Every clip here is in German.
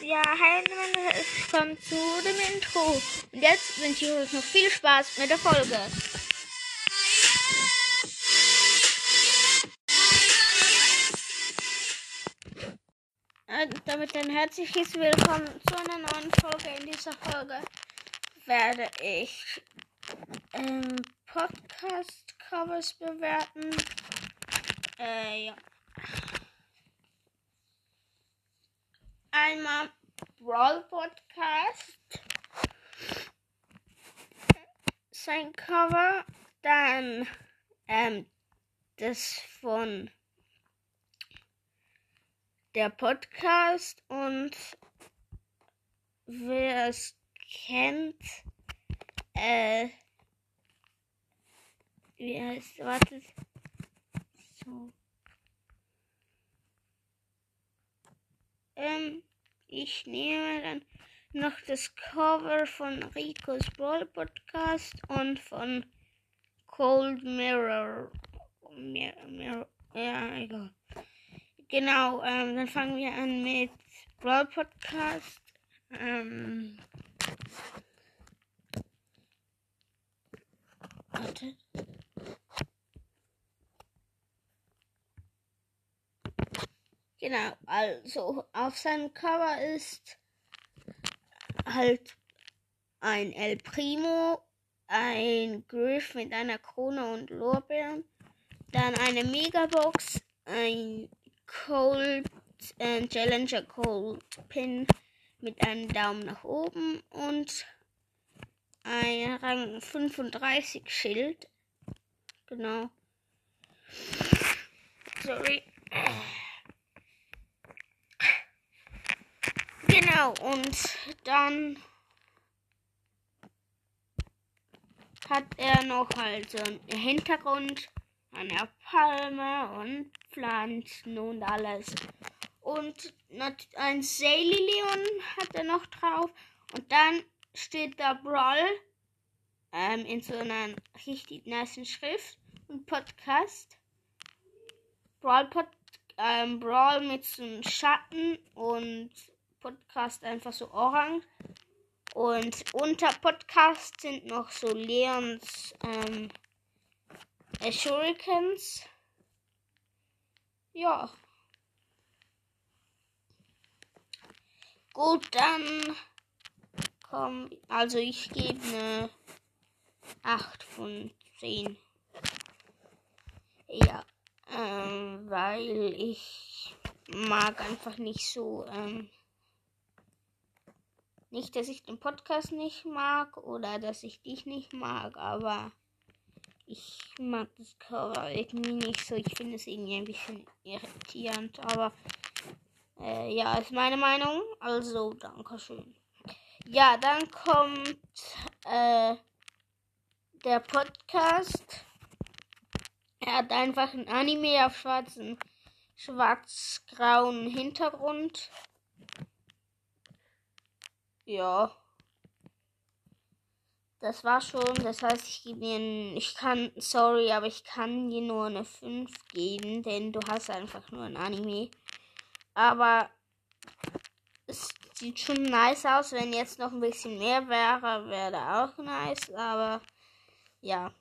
Ja, hi und willkommen zu dem Intro. Und jetzt wünsche ich euch noch viel Spaß mit der Folge. Damit ein herzliches Willkommen zu einer neuen Folge. In dieser Folge werde ich ähm, Podcast-Covers bewerten. Äh, ja. Einmal Brawl Podcast. Sein Cover. Dann ähm, das von der Podcast und wer es kennt, äh, wie heißt, wartet, so, ähm, ich nehme dann noch das Cover von Ricos Brawl Podcast und von Cold Mirror, Mirror, Mirror ja, egal. Genau, ähm, dann fangen wir an mit Brawl Podcast. Ähm, warte. Genau, also auf seinem Cover ist halt ein El Primo, ein Griff mit einer Krone und Lorbeeren, dann eine Megabox, ein Cold äh, Challenger Cold Pin mit einem Daumen nach oben und ein Rang 35 Schild. Genau. Sorry. Genau, und dann hat er noch halt so einen Hintergrund einer Palme und Pflanzen und alles. Und ein Saily Leon hat er noch drauf. Und dann steht da Brawl ähm, in so einer richtig nice Schrift und Podcast. Brawl, Pod, ähm, Brawl mit so einem Schatten und Podcast einfach so orange. Und unter Podcast sind noch so Leons ähm, Shurikens. Ja. Gut, dann komm, also ich gebe eine 8 von 10. Ja, ähm, weil ich mag einfach nicht so, ähm, nicht, dass ich den Podcast nicht mag oder dass ich dich nicht mag, aber ich mag das Cover irgendwie nicht so. Ich finde es irgendwie ein bisschen irritierend, aber äh, ja, ist meine Meinung. Also, danke schön. Ja, dann kommt äh, der Podcast. Er hat einfach ein Anime auf schwarzen, schwarz-grauen Hintergrund. Ja das war schon. Das heißt, ich gebe mir ich kann, sorry, aber ich kann dir nur eine 5 geben, denn du hast einfach nur ein Anime. Aber es sieht schon nice aus. Wenn jetzt noch ein bisschen mehr wäre, wäre auch nice. Aber ja.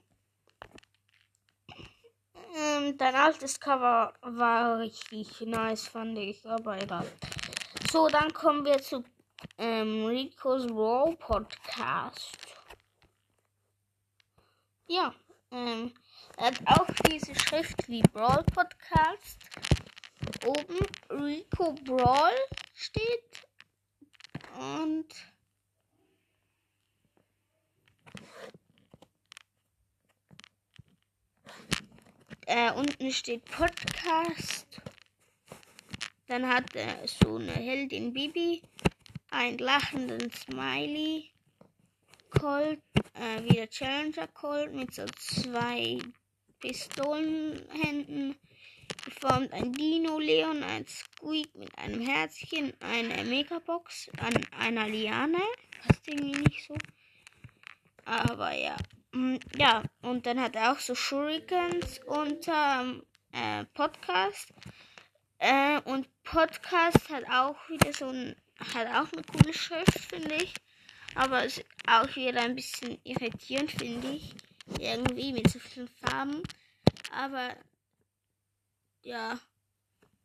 Ähm, dein altes Cover war richtig nice, fand ich. Aber egal. So, dann kommen wir zu ähm, Rico's Raw Podcast. Ja, ähm, er hat auch diese Schrift wie Brawl Podcast. Oben Rico Brawl steht. Und äh, unten steht Podcast. Dann hat er so eine Heldin Bibi, einen lachenden Smiley, Colt äh, wieder Challenger Colt mit so zwei Pistolenhänden. geformt ein Dino, Leon, ein Squeak mit einem Herzchen, eine Megabox an einer Liane. Passt irgendwie nicht so. Aber ja. Mm, Ja, und dann hat er auch so Shurikens unter äh, Podcast. Äh, und Podcast hat auch wieder so ein, hat auch eine coole Schrift, finde ich. Aber ist auch wieder ein bisschen irritierend, finde ich. Irgendwie mit so vielen Farben. Aber ja,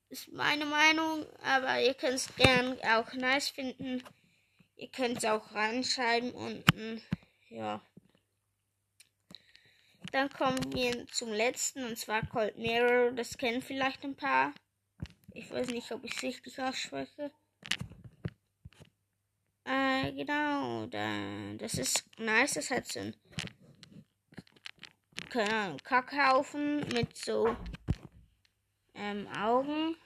ist meine Meinung. Aber ihr könnt es gern auch nice finden. Ihr könnt es auch reinschreiben unten. Ja. Dann kommen wir zum letzten und zwar Cold Mirror. Das kennen vielleicht ein paar. Ich weiß nicht, ob ich es richtig ausspreche. Genau. Da, das ist nice. Das hat so ein Kackhaufen mit so ähm, Augen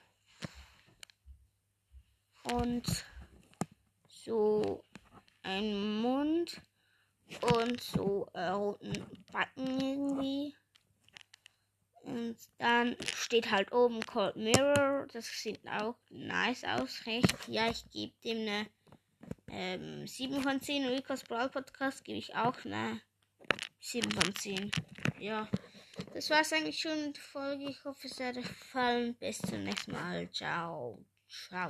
und so ein Mund und so äh, roten Backen irgendwie. Und dann steht halt oben Cold Mirror. Das sieht auch nice aus. Recht. Ja, ich gebe dem eine ähm, 7 von 10. Ricos Brawl Podcast gebe ich auch eine 7 von 10. Ja. Das war's eigentlich schon mit der Folge. Ich hoffe, es hat euch gefallen. Bis zum nächsten Mal. Ciao. Ciao.